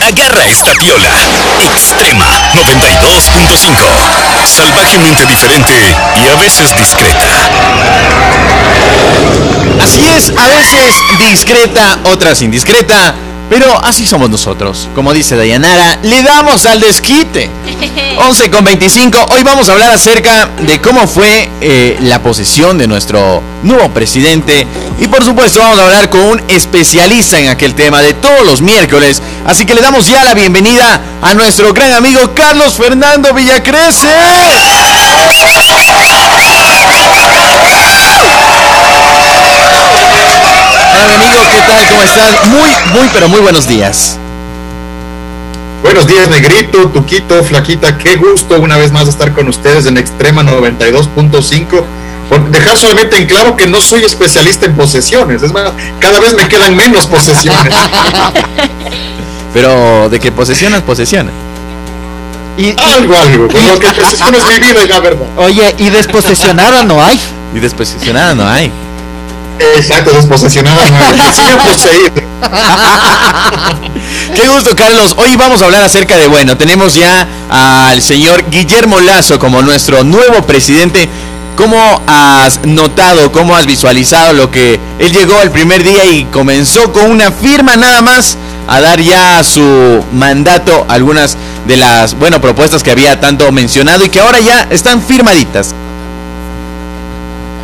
Agarra esta piola. Extrema 92.5. Salvajemente diferente y a veces discreta. Así es, a veces discreta, otras indiscreta. Pero así somos nosotros. Como dice Dayanara, le damos al desquite. 11 con 25. Hoy vamos a hablar acerca de cómo fue eh, la posesión de nuestro nuevo presidente. Y por supuesto vamos a hablar con un especialista en aquel tema de todos los miércoles. Así que le damos ya la bienvenida a nuestro gran amigo Carlos Fernando Villacrece. Hola amigo, ¿qué tal? ¿Cómo estás? Muy, muy, pero muy buenos días. Buenos días, Negrito, Tuquito, Flaquita. Qué gusto una vez más estar con ustedes en Extrema 92.5. Dejar solamente en claro que no soy especialista en posesiones. Es más, cada vez me quedan menos posesiones. Pero de que posesiones, posesiones. Y, algo, algo. Lo que posesiones mi vida, la verdad. Oye, y desposesionada no hay. Y desposesionada no hay. Exacto, desposesionada. Qué gusto, Carlos. Hoy vamos a hablar acerca de, bueno, tenemos ya al señor Guillermo Lazo como nuestro nuevo presidente. ¿Cómo has notado, cómo has visualizado lo que él llegó el primer día y comenzó con una firma nada más a dar ya su mandato algunas de las, bueno, propuestas que había tanto mencionado y que ahora ya están firmaditas?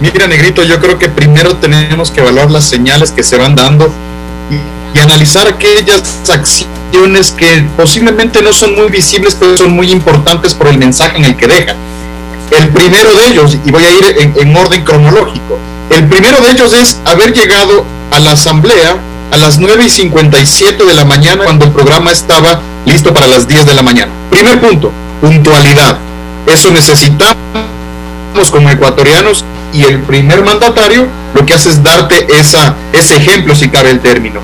Mira, Negrito, yo creo que primero tenemos que evaluar las señales que se van dando y, analizar aquellas acciones que posiblemente no son muy visibles, pero son muy importantes por el mensaje en el que dejan. El primero de ellos, y voy a ir en, orden cronológico, el primero de ellos es haber llegado a la asamblea a las 9 y 57 de la mañana cuando el programa estaba listo para las 10 de la mañana. Primer punto, puntualidad. Eso necesitamos como ecuatorianos y el primer mandatario lo que hace es darte esa, ese ejemplo, si cabe el término.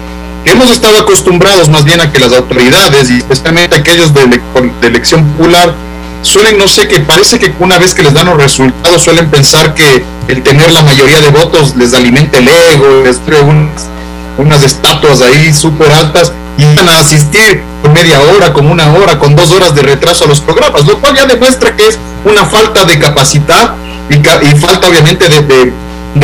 Hemos estado acostumbrados más bien a que las autoridades, y especialmente aquellos de, de elección popular, suelen, no sé, que parece que una vez que les dan los resultados suelen pensar que el tener la mayoría de votos les alimenta el ego, les trae unas, unas estatuas ahí súper altas y van a asistir con media hora, con una hora, con dos horas de retraso a los programas, lo cual ya demuestra que es una falta de capacidad y, falta obviamente de,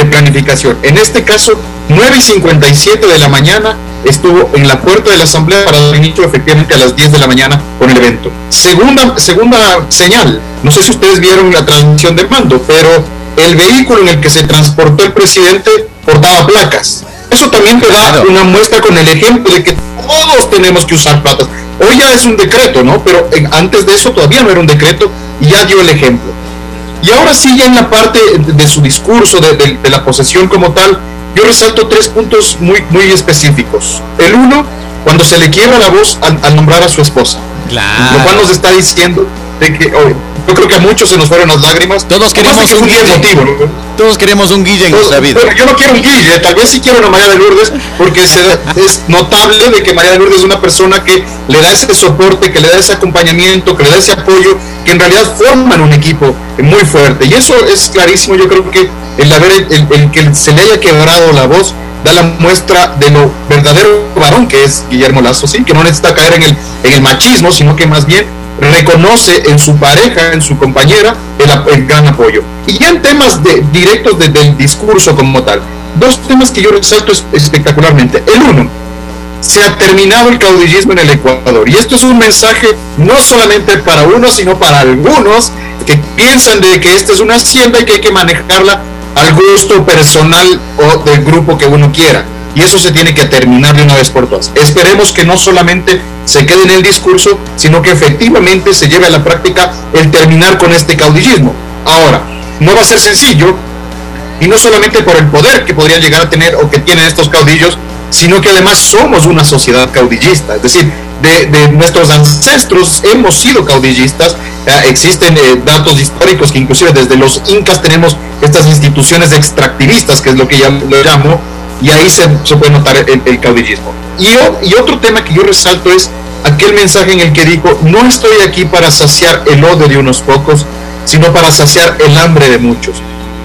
planificación. En este caso, 9 y 57 de la mañana estuvo en la puerta de la asamblea para dar inicio efectivamente a las 10 de la mañana con el evento. Segunda, segunda señal, no sé si ustedes vieron la transmisión de mando, pero el vehículo en el que se transportó el presidente portaba placas. Eso también te da una muestra con el ejemplo de que todos tenemos que usar placas. Hoy ya es un decreto, ¿no? Pero antes de eso todavía no era un decreto y ya dio el ejemplo. Y ahora sí, ya en la parte de, su discurso, de, la posesión como tal, yo resalto tres puntos muy, muy específicos. El uno, cuando se le quiebra la voz al, nombrar a su esposa. Claro. Lo cual nos está diciendo de que, yo creo que a muchos se nos fueron las lágrimas. Todos queremos un Guille. Todos queremos un Guille en nuestra vida. yo no quiero un Guille, tal vez sí quiero una María de Lourdes, porque es notable de que María de Lourdes es una persona que le da ese soporte, que le da ese acompañamiento, que le da ese apoyo, que en realidad forman un equipo muy fuerte. Y eso es clarísimo, yo creo que el haber el, que se le haya quebrado la voz da la muestra de lo verdadero varón que es Guillermo Lazo, sí, que no necesita caer en el, en el machismo, sino que más bien reconoce en su pareja, en su compañera, el, gran apoyo. Y ya en temas de, directos del discurso como tal, dos temas que yo resalto espectacularmente. El uno, se ha terminado el caudillismo en el Ecuador. Y esto es un mensaje no solamente para unos, sino para algunos que piensan de que esta es una hacienda y que hay que manejarla al gusto personal o del grupo que uno quiera. Y eso se tiene que terminar de una vez por todas. Esperemos que no solamente se quede en el discurso, sino que efectivamente se lleve a la práctica el terminar con este caudillismo. Ahora, no va a ser sencillo, y no solamente por el poder que podrían llegar a tener o que tienen estos caudillos, sino que además somos una sociedad caudillista, es decir, de, nuestros ancestros hemos sido caudillistas, existen eh, datos históricos que inclusive desde los incas tenemos estas instituciones extractivistas, que es lo que yo lo llamo, y ahí se, puede notar el, caudillismo. Y, y otro tema que yo resalto es aquel mensaje en el que dijo, no estoy aquí para saciar el odio de unos pocos, sino para saciar el hambre de muchos.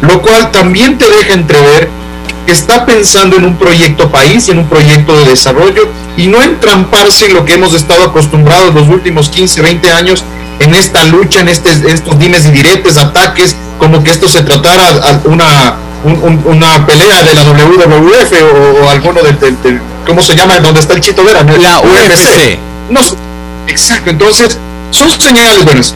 Lo cual también te deja entrever porque está pensando en un proyecto país y en un proyecto de desarrollo y no entramparse en lo que hemos estado acostumbrados los últimos 15, 20 años en esta lucha, en, este, estos dimes y diretes, ataques, como que esto se tratara a una, una pelea de la WWF o, alguno del, ¿cómo se llama? Donde está el Chito Vera? La UFC. No, exacto, entonces son señales buenas.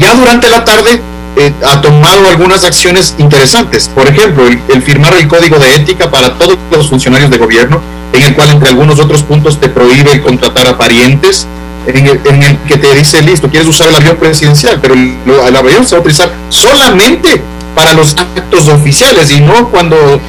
Ya durante la tarde eh, ha tomado algunas acciones interesantes. Por ejemplo, el, firmar el código de ética para todos los funcionarios de gobierno, en el cual entre algunos otros puntos te prohíbe contratar a parientes, en el, que te dice, listo, quieres usar el avión presidencial, pero el, el avión se va a utilizar solamente para los actos oficiales y no cuando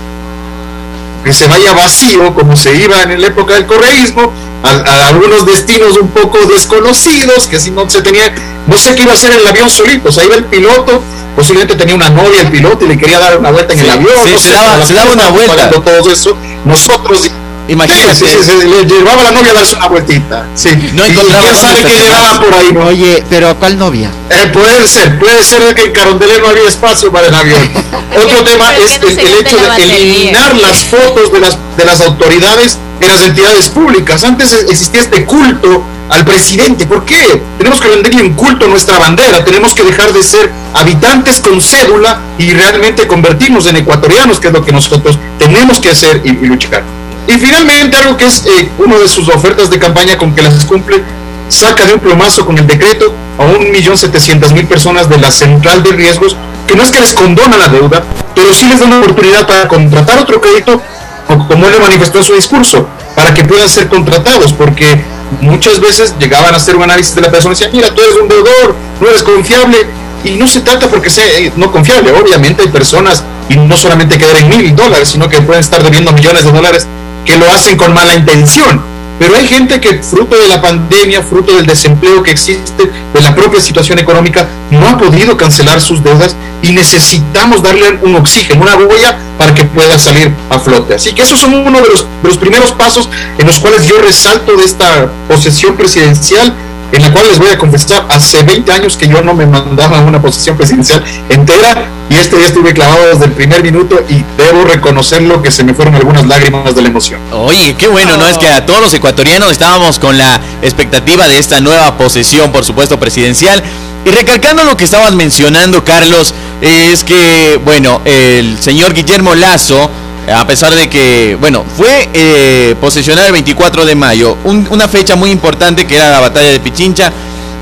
que se vaya vacío, como se iba en la época del correísmo, a, algunos destinos un poco desconocidos, que si no se tenía, no sé qué iba a hacer el avión solito, o sea, iba el piloto, posiblemente tenía una novia el piloto y le quería dar una vuelta en el avión, se, daba, se daba una vuelta. Todo eso, nosotros Imagínate. Sí, sí, le llevaba a la novia a darse una vueltita. Sí. No encontraba quién sabe que llevaba por ahí. Oye, pero ¿a cuál novia? Eh, puede ser, puede ser que en Carondelet no había espacio para el avión. Otro tema es el, hecho de eliminar las fotos de las, de las autoridades en las entidades públicas. Antes existía este culto al presidente. ¿Por qué? Tenemos que rendirle un culto a nuestra bandera. Tenemos que dejar de ser habitantes con cédula y realmente convertirnos en ecuatorianos, que es lo que nosotros tenemos que hacer y, y luchar. Y finalmente, algo que es eh, una de sus ofertas de campaña con que las cumple, saca de un plomazo con el decreto a 1.700.000 personas de la central de riesgos, que no es que les condona la deuda, pero sí les da una oportunidad para contratar otro crédito, como él manifestó en su discurso, para que puedan ser contratados, porque muchas veces llegaban a hacer un análisis de la persona y decían, mira, tú eres un deudor, no eres confiable, y no se trata porque sea eh, no confiable, obviamente hay personas, y no solamente que deben mil dólares, sino que pueden estar debiendo millones de dólares, que lo hacen con mala intención. Pero hay gente que fruto de la pandemia, fruto del desempleo que existe, de la propia situación económica, no ha podido cancelar sus deudas y necesitamos darle un oxígeno, una huella para que pueda salir a flote. Así que esos son uno de los, de los primeros pasos en los cuales yo resalto de esta posesión presidencial en la cual les voy a confesar, hace 20 años que yo no me mandaba una posición presidencial entera y este día estuve clavado desde el primer minuto y debo reconocerlo que se me fueron algunas lágrimas de la emoción. Oye, qué bueno, ¿no? Es que a todos los ecuatorianos estábamos con la expectativa de esta nueva posesión, por supuesto, presidencial. Y recalcando lo que estabas mencionando, Carlos, es que, bueno, el señor Guillermo Lazo a pesar de que, bueno, fue eh, el 24 de mayo, una fecha muy importante que era la batalla de Pichincha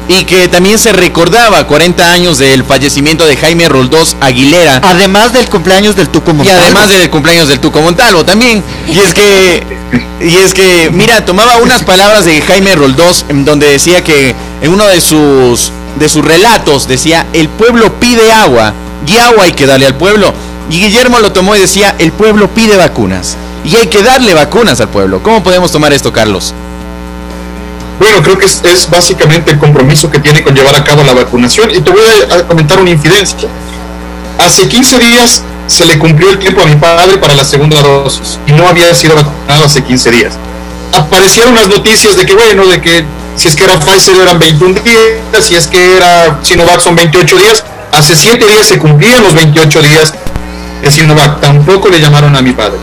y que también se recordaba 40 años del fallecimiento de Jaime Roldós Aguilera. Además del cumpleaños del Tuco Montalvo. Y además del cumpleaños del Tuco Montalvo también. Y es que, y es que, mira, tomaba unas palabras de Jaime Roldós en donde decía que en uno de sus, de sus relatos decía, el pueblo pide agua y agua hay que darle al pueblo. Y Guillermo lo tomó y decía, el pueblo pide vacunas. Y hay que darle vacunas al pueblo. ¿Cómo podemos tomar esto, Carlos? Bueno, creo que es, básicamente el compromiso que tiene con llevar a cabo la vacunación. Y te voy a, comentar una infidencia. Hace 15 días se le cumplió el tiempo a mi padre para la segunda dosis y no había sido vacunado hace 15 días. Aparecieron las noticias de que, bueno, de que si es que era Pfizer eran 21 días, si es que era Sinovac son 28 días. Hace 7 días se cumplían los 28 días es va, tampoco le llamaron a mi padre.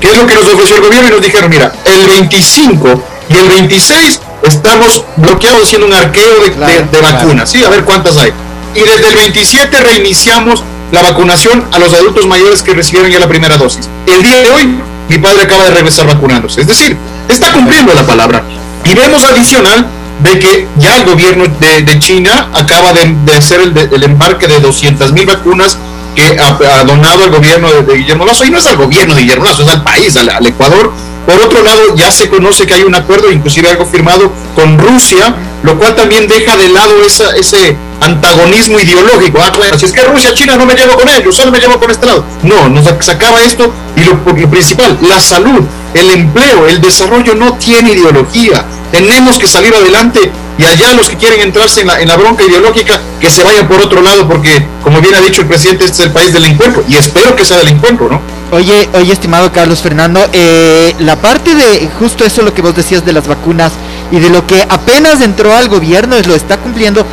¿Qué es lo que nos ofreció el gobierno? Y nos dijeron, mira, el 25 y el 26 estamos bloqueados haciendo un arqueo de, vacunas, ¿sí? A ver cuántas hay. Y desde el 27 reiniciamos la vacunación a los adultos mayores que recibieron ya la primera dosis. El día de hoy, mi padre acaba de regresar vacunándose. Es decir, está cumpliendo la palabra. Y vemos adicional de que ya el gobierno de, China acaba de, hacer el, el, embarque de 200 mil vacunas que ha, donado el gobierno de, Guillermo Lazo, y no es al gobierno de Guillermo Lazo, es al país, al, Ecuador. Por otro lado, ya se conoce que hay un acuerdo, inclusive algo firmado con Rusia, lo cual también deja de lado esa, ese antagonismo ideológico. Ah, bueno, si es que Rusia, China no me llevo con ellos, solo me llevo con este lado. No, nos sacaba esto y lo, lo principal, la salud, el empleo, el desarrollo no tiene ideología. Tenemos que salir adelante y allá los que quieren entrarse en la, en la bronca ideológica, que se vayan por otro lado, porque como bien ha dicho el presidente, este es el país del encuentro, y espero que sea del encuentro, ¿no? Oye, oye, estimado Carlos Fernando, eh, la parte de justo eso lo que vos decías de las vacunas y de lo que apenas entró al gobierno, es lo está cumpliendo.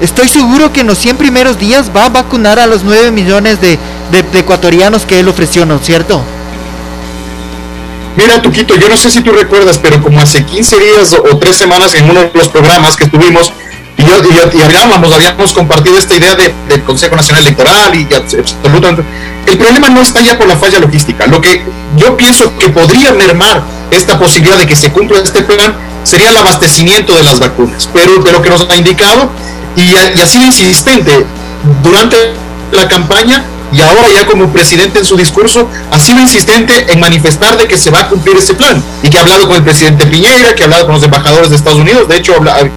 Estoy seguro que en los 100 primeros días va a vacunar a los 9 millones de, de ecuatorianos que él ofreció, ¿no es cierto? Mira, Tuquito, yo no sé si tú recuerdas, pero como hace 15 días o, tres semanas en uno de los programas que tuvimos, y, hablábamos, habíamos compartido esta idea de, del Consejo Nacional Electoral y absolutamente. El problema no está ya por la falla logística. Lo que yo pienso que podría mermar esta posibilidad de que se cumpla este plan sería el abastecimiento de las vacunas. Pero de lo que nos ha indicado, y, y sido insistente durante la campaña, y ahora ya como presidente en su discurso ha sido insistente en manifestar de que se va a cumplir ese plan y que ha hablado con el presidente Piñera, que ha hablado con los embajadores de Estados Unidos. De hecho,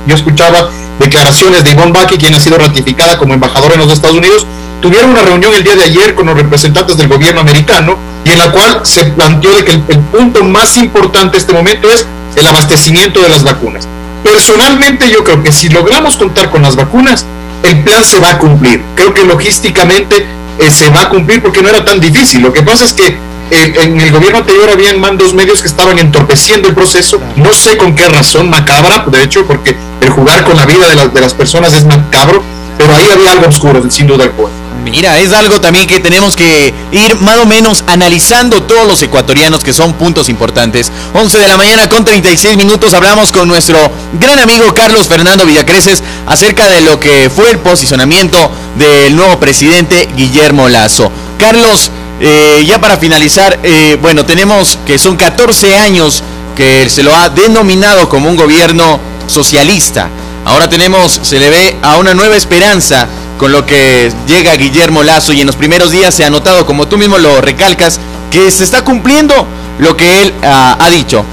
yo escuchaba declaraciones de Yvonne Baki, quien ha sido ratificada como embajadora en los Estados Unidos. Tuvieron una reunión el día de ayer con los representantes del gobierno americano y en la cual se planteó de que el, el punto más importante en este momento es el abastecimiento de las vacunas. Personalmente yo creo que si logramos contar con las vacunas, el plan se va a cumplir. Creo que logísticamente eh, se va a cumplir porque no era tan difícil. Lo que pasa es que eh, en el gobierno anterior habían mandos medios que estaban entorpeciendo el proceso. No sé con qué razón, macabra, de hecho, porque el jugar con la vida de, de las personas es macabro, pero ahí había algo oscuro, sin duda alguna. Mira, es algo también que tenemos que ir más o menos analizando todos los ecuatorianos que son puntos importantes. 11 de la mañana con 36 minutos hablamos con nuestro gran amigo Carlos Fernando Villacreces acerca de lo que fue el posicionamiento del nuevo presidente Guillermo Lazo. Carlos, eh, ya para finalizar, eh, bueno, tenemos que son 14 años que se lo ha denominado como un gobierno socialista. Ahora tenemos, se le ve a una nueva esperanza con lo que llega Guillermo Lazo y en los primeros días se ha notado, como tú mismo lo recalcas, que se está cumpliendo lo que él ah, ha dicho.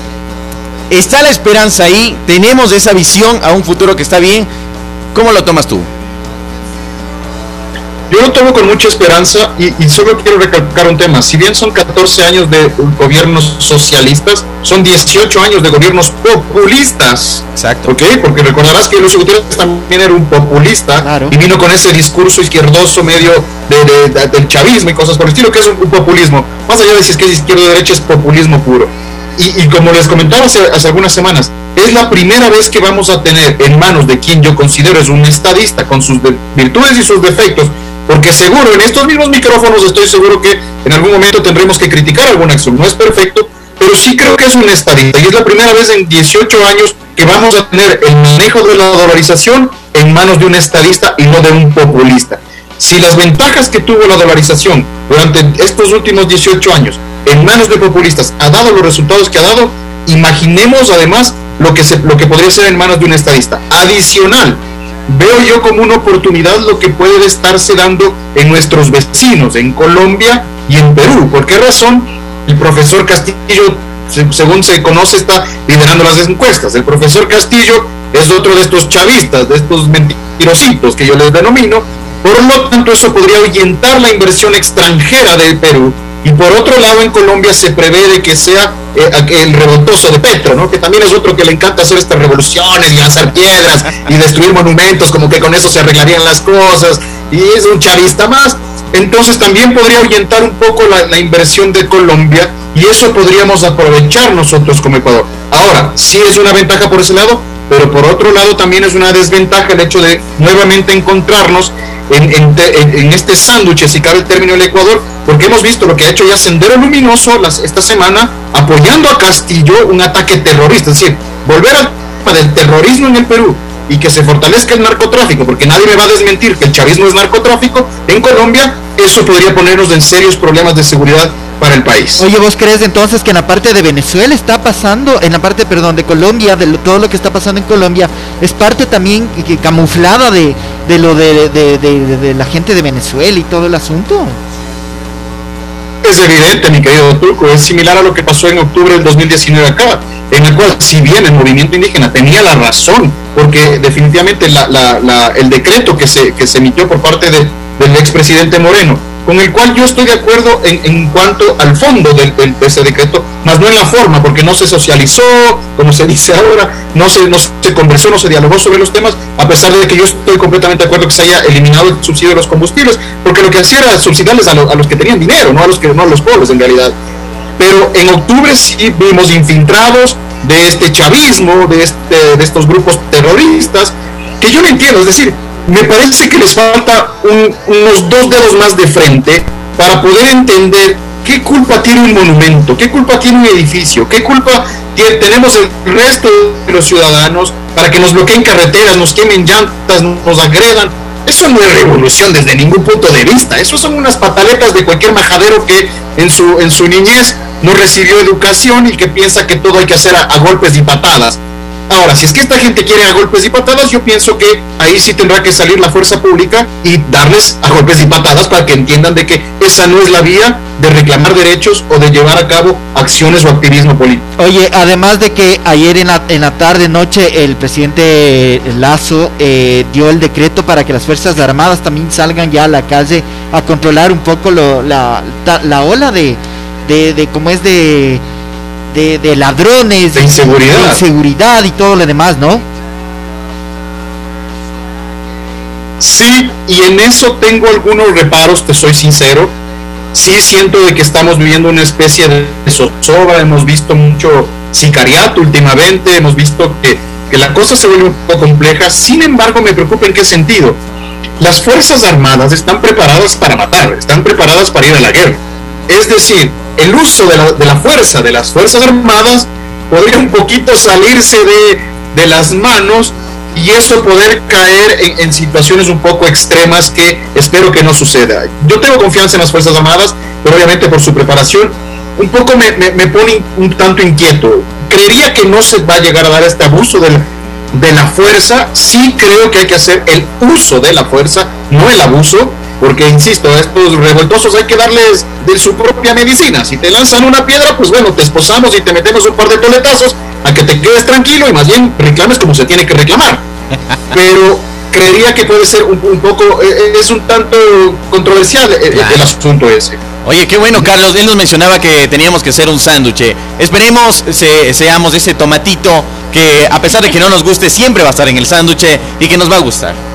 Está la esperanza ahí, tenemos esa visión a un futuro que está bien. ¿Cómo lo tomas tú? Yo lo tomo con mucha esperanza y, solo quiero recalcar un tema. Si bien son 14 años de gobiernos socialistas, son 18 años de gobiernos populistas. Exacto. ¿Ok? Porque recordarás que Lucio Gutiérrez también era un populista y vino con ese discurso izquierdoso medio de, del chavismo y cosas por el estilo, que es un, populismo. Más allá de si es que es izquierda o derecha, es populismo puro. Y, como les comentaba hace, hace algunas semanas, es la primera vez que vamos a tener en manos de quien yo considero es un estadista con sus virtudes y sus defectos, porque seguro, en estos mismos micrófonos estoy seguro que en algún momento tendremos que criticar alguna acción. No es perfecto, pero sí creo que es un estadista. Y es la primera vez en 18 años que vamos a tener el manejo de la dolarización en manos de un estadista y no de un populista. Si las ventajas que tuvo la dolarización durante estos últimos 18 años en manos de populistas ha dado los resultados que ha dado, imaginemos además lo que, lo que podría ser en manos de un estadista. Adicional, veo yo como una oportunidad lo que puede estarse dando en nuestros vecinos, en Colombia y en Perú. ¿Por qué razón? El profesor Castillo, según se conoce, está liderando las encuestas. El profesor Castillo es otro de estos chavistas, de estos mentirositos que yo les denomino. Por lo tanto, eso podría ahuyentar la inversión extranjera del Perú y por otro lado, en Colombia se prevé de que sea eh, el revoltoso de Petro, ¿no? que también es otro que le encanta hacer estas revoluciones y lanzar piedras y destruir monumentos, como que con eso se arreglarían las cosas, y es un chavista más. Entonces también podría ahuyentar un poco la, la inversión de Colombia y eso podríamos aprovechar nosotros como Ecuador. Ahora, sí es una ventaja por ese lado, pero por otro lado también es una desventaja el hecho de nuevamente encontrarnos en, este sándwich, si cabe el término, el Ecuador, porque hemos visto lo que ha hecho ya Sendero Luminoso esta semana apoyando a Castillo un ataque terrorista, es decir, volver al tema del terrorismo en el Perú y que se fortalezca el narcotráfico, porque nadie me va a desmentir que el chavismo es narcotráfico, en Colombia eso podría ponernos en serios problemas de seguridad para el país. Oye, ¿vos crees entonces que en la parte de Venezuela está pasando, en la parte, perdón, de Colombia, de todo lo que está pasando en Colombia, es parte también que, camuflada de, de lo de, de, la gente de Venezuela y todo el asunto? Es evidente, mi querido Turco, es similar a lo que pasó en octubre del 2019 acá, en el cual, si bien el movimiento indígena tenía la razón, porque definitivamente el decreto que se, que se emitió por parte del expresidente Moreno con el cual yo estoy de acuerdo en, cuanto al fondo de, ese decreto, más no en la forma, porque no se socializó, como se dice ahora, no se, no se conversó, no se dialogó sobre los temas, a pesar de que yo estoy completamente de acuerdo que se haya eliminado el subsidio de los combustibles, porque lo que hacía era subsidiarles a, a los que tenían dinero, no a los que no a los pobres en realidad. Pero en octubre sí vimos infiltrados de este chavismo, de, este, de estos grupos terroristas, que yo no entiendo, es decir, me parece que les falta unos dos dedos más de frente para poder entender ¿qué culpa tiene un monumento? ¿Qué culpa tiene un edificio? ¿Qué culpa tenemos el resto de los ciudadanos para que nos bloqueen carreteras, nos quemen llantas, nos agredan? Eso no es revolución desde ningún punto de vista. Eso son unas pataletas de cualquier majadero que en su, en su niñez no recibió educación y que piensa que todo hay que hacer a golpes y patadas. Ahora, si es que esta gente quiere a golpes y patadas, yo pienso que ahí sí tendrá que salir la fuerza pública y darles a golpes y patadas para que entiendan de que esa no es la vía de reclamar derechos o de llevar a cabo acciones o activismo político. Oye, además de que ayer en la, en la tarde noche el presidente Lazo eh, dio el decreto para que las Fuerzas Armadas también salgan ya a la calle a controlar un poco la, la, ola de, de, de cómo es de de, ladrones, de inseguridad. inseguridad y todo lo demás, ¿no? Sí, y en eso tengo algunos reparos, te soy sincero. Sí siento de que estamos viviendo una especie de zozobra, hemos visto mucho sicariato últimamente, hemos visto que, que la cosa se vuelve un poco compleja, sin embargo me preocupa en qué sentido. Las Fuerzas Armadas están preparadas para matar, están preparadas para ir a la guerra. Es decir, el uso de la, de la fuerza de las Fuerzas Armadas podría un poquito salirse de, de las manos y eso poder caer en, situaciones un poco extremas que espero que no suceda. Yo tengo confianza en las Fuerzas Armadas, pero obviamente por su preparación un poco me, me, pone un tanto inquieto. Creería que no se va a llegar a dar este abuso de de la fuerza, sí creo que hay que hacer el uso de la fuerza, no el abuso, porque insisto, a estos revoltosos hay que darles de su propia medicina. Si te lanzan una piedra, pues bueno, te esposamos y te metemos un par de toletazos a que te quedes tranquilo y más bien reclames como se tiene que reclamar. Pero creería que puede ser un, poco, eh, eh, es un tanto controversial el, el asunto ese. Oye, qué bueno, Carlos. Él nos mencionaba que teníamos que hacer un sándwich. Esperemos se, seamos ese tomatito que, a pesar de que no nos guste, siempre va a estar en el sándwich y que nos va a gustar.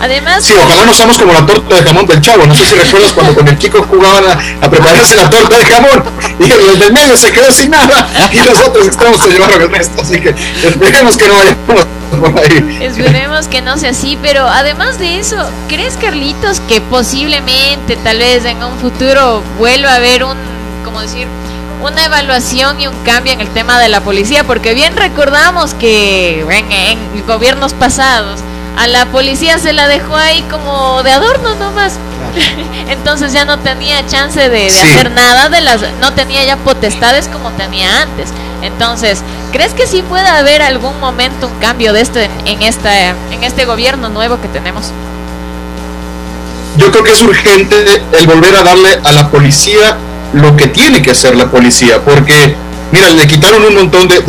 Además. Sí, ojalá no seamos como la torta de jamón del chavo. No sé si recuerdas cuando con el chico jugaban a, prepararse la torta de jamón y el del medio se quedó sin nada y los otros extremos se llevaron el resto. Así que esperemos que no vayamos por ahí. Esperemos que no sea así, pero además de eso, ¿crees, Carlitos, que posiblemente, tal vez en un futuro, vuelva a haber un, como decir, una evaluación y un cambio en el tema de la policía? Porque bien recordamos que en, en gobiernos pasados a la policía se la dejó ahí como de adorno nomás. Entonces ya no tenía chance de, hacer nada de las, no tenía ya potestades como tenía antes. Entonces, ¿crees que sí puede haber algún momento un cambio de esto en, en esta, en este gobierno nuevo que tenemos? Yo creo que es urgente el volver a darle a la policía lo que tiene que hacer la policía, porque Mira, le quitaron un montón de,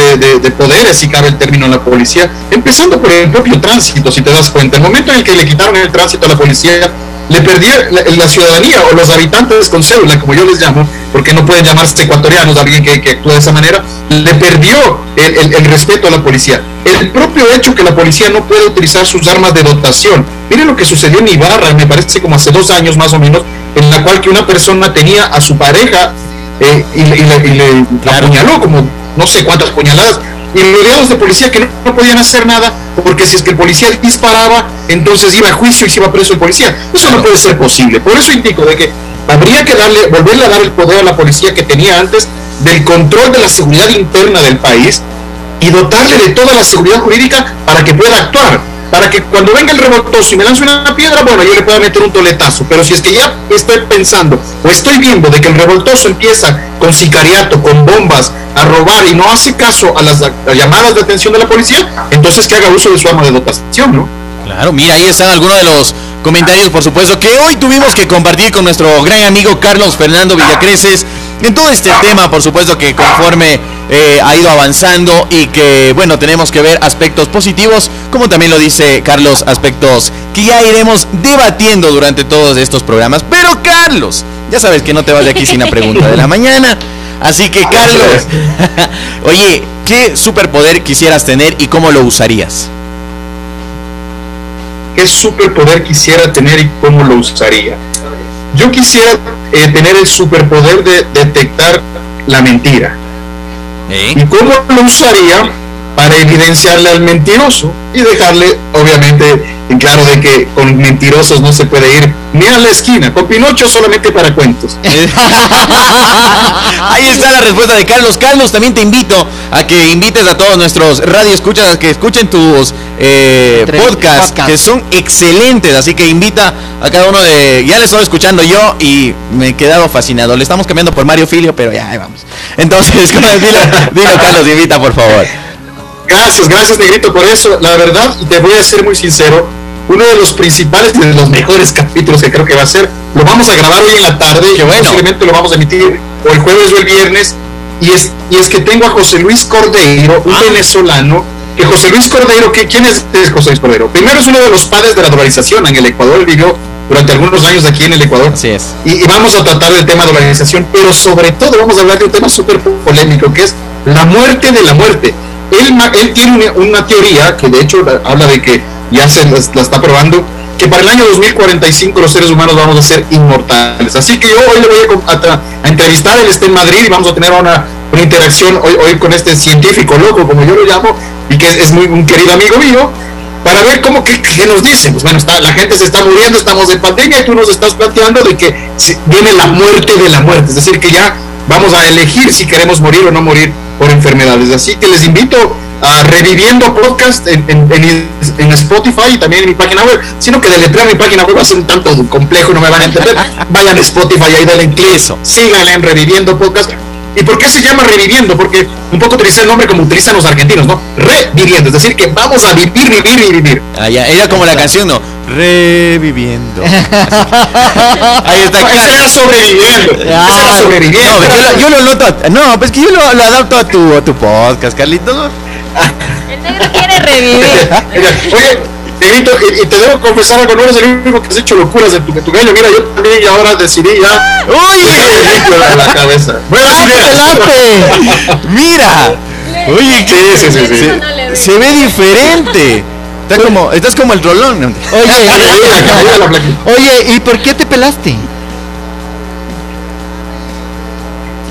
poderes, si cabe el término, a la policía, empezando por el propio tránsito, si te das cuenta. El momento en el que le quitaron el tránsito a la policía, le perdió la, ciudadanía o los habitantes con cédula, como yo les llamo, porque no pueden llamarse ecuatorianos alguien que, que actúa de esa manera, le perdió el, el, respeto a la policía. El propio hecho que la policía no puede utilizar sus armas de dotación. Miren lo que sucedió en Ibarra, me parece como hace dos años más o menos, en la cual que una persona tenía a su pareja eh, y, le, apuñaló como no sé cuántas puñaladas. Y rodeados de policía que no, podían hacer nada porque si es que el policía disparaba entonces iba a juicio y se iba preso el policía. Eso no puede ser posible. Por eso indico de que habría que darle volverle a dar el poder a la policía que tenía antes del control de la seguridad interna del país y dotarle de toda la seguridad jurídica para que pueda actuar para que cuando venga el revoltoso y me lance una piedra, bueno, yo le pueda meter un toletazo. Pero si es que ya estoy pensando o estoy viendo de que el revoltoso empieza con sicariato, con bombas, a robar y no hace caso a las, llamadas de atención de la policía, entonces que haga uso de su arma de dotación, ¿no? Claro, mira, ahí están algunos de los comentarios, por supuesto, que hoy tuvimos que compartir con nuestro gran amigo Carlos Fernando Villacreces en todo este tema, por supuesto que conforme eh, ha ido avanzando y que, bueno, tenemos que ver aspectos positivos, como también lo dice Carlos, aspectos que ya iremos debatiendo durante todos estos programas. Pero Carlos, ya sabes que no te vas de aquí sin la pregunta de la mañana. Así que Carlos, oye, ¿qué superpoder quisieras tener y cómo lo usarías? ¿Qué superpoder quisiera tener y cómo lo usaría? Yo quisiera eh, tener el superpoder de detectar la mentira. ¿Y cómo lo usaría? Para evidenciarle al mentiroso y dejarle, obviamente, en claro de que con mentirosos no se puede ir ni a la esquina, con Pinocho solamente para cuentos. Ahí está la respuesta de Carlos. Carlos, también te invito a que invites a todos nuestros radioescuchas a que escuchen tus eh, podcasts, podcast. que son excelentes. Así que invita a cada uno de. Ya le estoy escuchando yo y me he quedado fascinado. Le estamos cambiando por Mario Filio, pero ya, ahí vamos. Entonces, dilo, dilo, Carlos, invita, por favor. Gracias, gracias Negrito por eso. La verdad, te voy a ser muy sincero, uno de los principales y de los mejores capítulos que creo que va a ser, lo vamos a grabar hoy en la tarde y bueno. posiblemente lo vamos a emitir o el jueves o el viernes. Y es, y es que tengo a José Luis Cordeiro, un Ah. venezolano, que José Luis Cordeiro, que, ¿quién es, es José Luis Cordeiro? Primero es uno de los padres de la dolarización en el Ecuador, él vivió durante algunos años aquí en el Ecuador. Así es. Y, y vamos a tratar del tema de la organización, pero sobre todo vamos a hablar de un tema súper polémico, que es la muerte de la muerte. Él, él tiene una, una teoría que de hecho la- habla de que ya se la, está probando, que para el año 2045 los seres humanos vamos a ser inmortales. Así que yo hoy le voy a, a entrevistar, él está en Madrid y vamos a tener una, interacción hoy, con este científico loco, como yo lo llamo, y que es, muy un querido amigo mío, para ver cómo que, nos dicen. Pues bueno, está, la gente se está muriendo, estamos en pandemia y tú nos estás planteando de que viene la muerte de la muerte, es decir, que ya vamos a elegir si queremos morir o no morir por enfermedades. Así que les invito a Reviviendo Podcast en, en- en- Spotify y también en mi página web, sino que deletrear mi página web va a ser un tanto complejo, no me van a entender. Vayan a Spotify, ahí denle clic, síganle en Reviviendo Podcast. ¿Y por qué se llama reviviendo? Porque un poco utiliza el nombre como utilizan los argentinos, ¿no? Reviviendo, es decir, que vamos a vivir, vivir y vivir. Ah, ya, era como la canción, ¿no? Reviviendo. Ahí está. Sobreviviendo. Ah, sobreviviendo. No, yo lo, yo lo noto. no, pues que yo lo, lo adapto a tu, a tu podcast, Carlitos. El negro quiere revivir. Oye, Negrito, y, y te debo confesar algo, no eres el único que has hecho locuras en tu, en tu gallo. Mira, yo también y ahora decidí ya. ¡Uy! limpio la, la cabeza. Bueno, sí, mira. ¡Mira! Oye, ¿qué Sí, sí, sí, sí. Eso. Se ve diferente. Está como, estás como el rolón. Oye, oye, ¿y por qué te pelaste?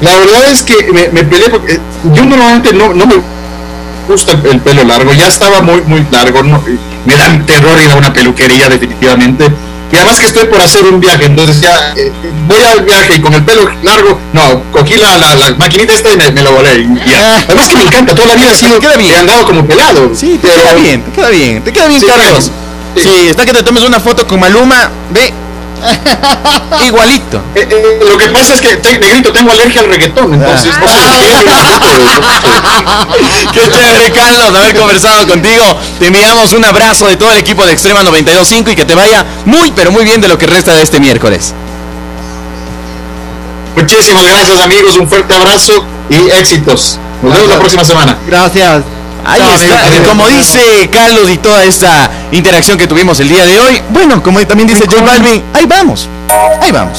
La verdad es que me, me peleé porque yo normalmente no, no me gusta el, el pelo largo, ya estaba muy muy largo, no, me dan terror ir a una peluquería definitivamente. Y además que estoy por hacer un viaje, entonces ya eh, voy al viaje y con el pelo largo, no, cogí la, la, la maquinita esta y me, me lo volé. y ya. Además que me encanta, toda la vida he sido queda bien. he andado como pelado. Sí, te pero- queda bien, te queda bien, te queda bien, Sí, Carlos. sí. Sí, está que te tomes una foto con Maluma, ve. Igualito. Eh, eh, lo que pasa es que, te- negrito, tengo alergia al reggaetón, entonces no sé Qué chévere, Carlos, haber conversado contigo. Te enviamos un abrazo de todo el equipo de Extrema 92.5 y que te vaya muy, pero muy bien de lo que resta de este miércoles. Muchísimas gracias amigos, un fuerte abrazo y éxitos. Nos vemos la próxima semana. Gracias. Ahí está, amigo. como dice Carlos y toda esta interacción que tuvimos el día de hoy. Bueno, como también dice J Balvin, ahí vamos, ahí vamos.